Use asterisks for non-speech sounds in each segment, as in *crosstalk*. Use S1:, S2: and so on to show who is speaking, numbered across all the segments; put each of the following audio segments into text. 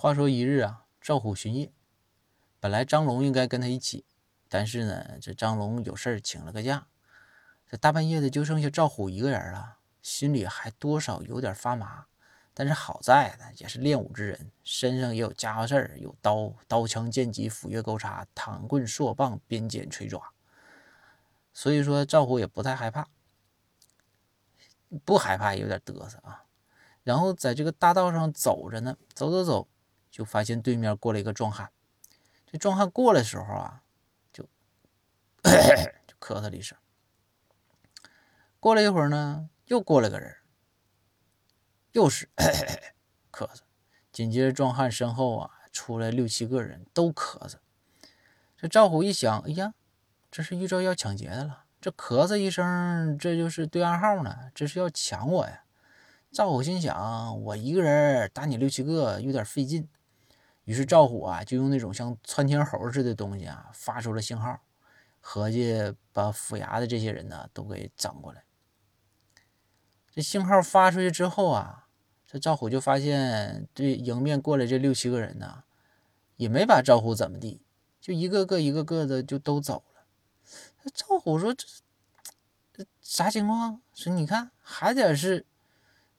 S1: 话说一日啊，赵虎巡夜，本来张龙应该跟他一起，但是呢，这张龙有事请了个假，这大半夜的就剩下赵虎一个人了，心里还多少有点发麻。但是好在呢，也是练武之人，身上也有家伙事儿，有刀、刀枪剑戟、斧钺钩叉、躺棍槊棒、鞭锏锤爪，所以说赵虎也不太害怕，不害怕有点嘚瑟啊。然后在这个大道上走着呢，走走走，就发现对面过来一个壮汉。这壮汉过来的时候啊，就 *coughs* 就咳嗽了一声。过了一会儿呢，又过来个人。又是 *coughs* 咳嗽，紧接着壮汉身后啊出来六七个人，都咳嗽。这赵虎一想，哎呀，这是遇着要抢劫的了。这咳嗽一声，这就是对暗号呢，这是要抢我呀。赵虎心想，我一个人打你六七个有点费劲，于是赵虎啊就用那种像窜天猴似的东西啊发出了信号，合计把府衙的这些人呢都给整过来。这信号发出去之后啊，这赵虎就发现这迎面过来这六七个人呢，也没把赵虎怎么地，就一个个一个个的就都走了。赵虎说：“这这啥情况？说你看还得是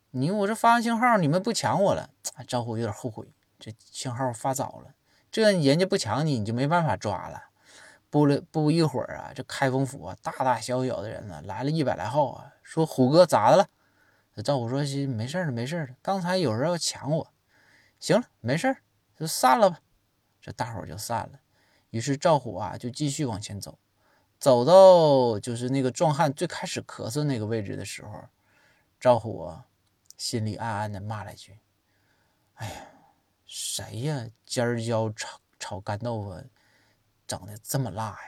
S1: 你，我这发完信号，你们不抢我了。”赵虎有点后悔，这信号发早了，这人家不抢你，你就没办法抓了。不了不一会儿啊，这开封府啊，大大小小的人呢，来了一百来号啊，说虎哥咋的了？赵虎说：“，没事了，没事了。刚才有人要抢我，行了，没事就散了吧。”这大伙就散了。于是赵虎啊，就继续往前走，走到就是那个壮汉最开始咳嗽那个位置的时候，赵虎啊，心里暗暗的骂了一句：“哎呀，谁呀？尖椒炒炒干豆腐，整的这么辣呀？”